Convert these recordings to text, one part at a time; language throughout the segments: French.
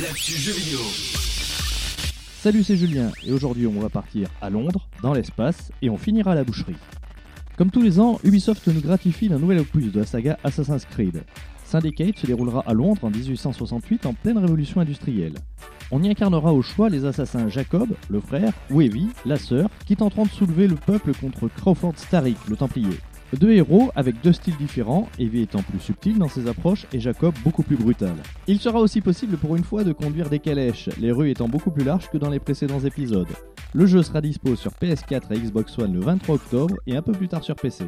l'actu jeu vidéo. Salut, c'est Julien, et aujourd'hui on va partir à Londres, dans l'espace, et on finira la boucherie. Comme tous les ans, Ubisoft nous gratifie d'un nouvel opus de la saga Assassin's Creed. Syndicate se déroulera à Londres en 1868 en pleine révolution industrielle. On y incarnera au choix les assassins Jacob, le frère, ou Evie, la sœur, qui tenteront de soulever le peuple contre Crawford Starrick, le Templier. Deux héros avec deux styles différents, Evie étant plus subtil dans ses approches et Jacob beaucoup plus brutal. Il sera aussi possible pour une fois de conduire des calèches, les rues étant beaucoup plus larges que dans les précédents épisodes. Le jeu sera dispo sur PS4 et Xbox One le 23 octobre et un peu plus tard sur PC.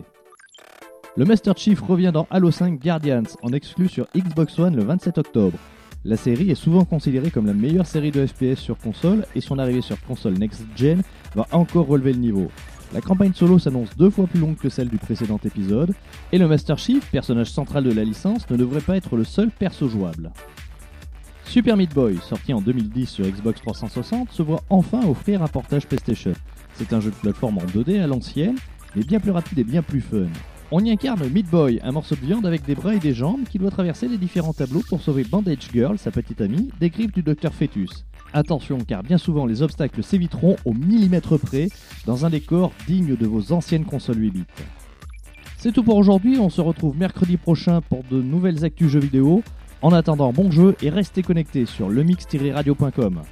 Le Master Chief revient dans Halo 5 Guardians en exclu sur Xbox One le 27 octobre. La série est souvent considérée comme la meilleure série de FPS sur console et son arrivée sur console next-gen va encore relever le niveau. La campagne solo s'annonce deux fois plus longue que celle du précédent épisode, et le Master Chief, personnage central de la licence, ne devrait pas être le seul perso jouable. Super Meat Boy, sorti en 2010 sur Xbox 360, se voit enfin offrir un portage PlayStation. C'est un jeu de plateforme en 2D à l'ancienne, mais bien plus rapide et bien plus fun. On y incarne Meat Boy, un morceau de viande avec des bras et des jambes qui doit traverser les différents tableaux pour sauver Bandage Girl, sa petite amie, des griffes du Docteur Fetus. Attention car bien souvent les obstacles s'éviteront au millimètre près dans un décor digne de vos anciennes consoles 8 bits. C'est tout pour aujourd'hui, on se retrouve mercredi prochain pour de nouvelles actus jeux vidéo. En attendant, bon jeu et restez connectés sur lemix-radio.com.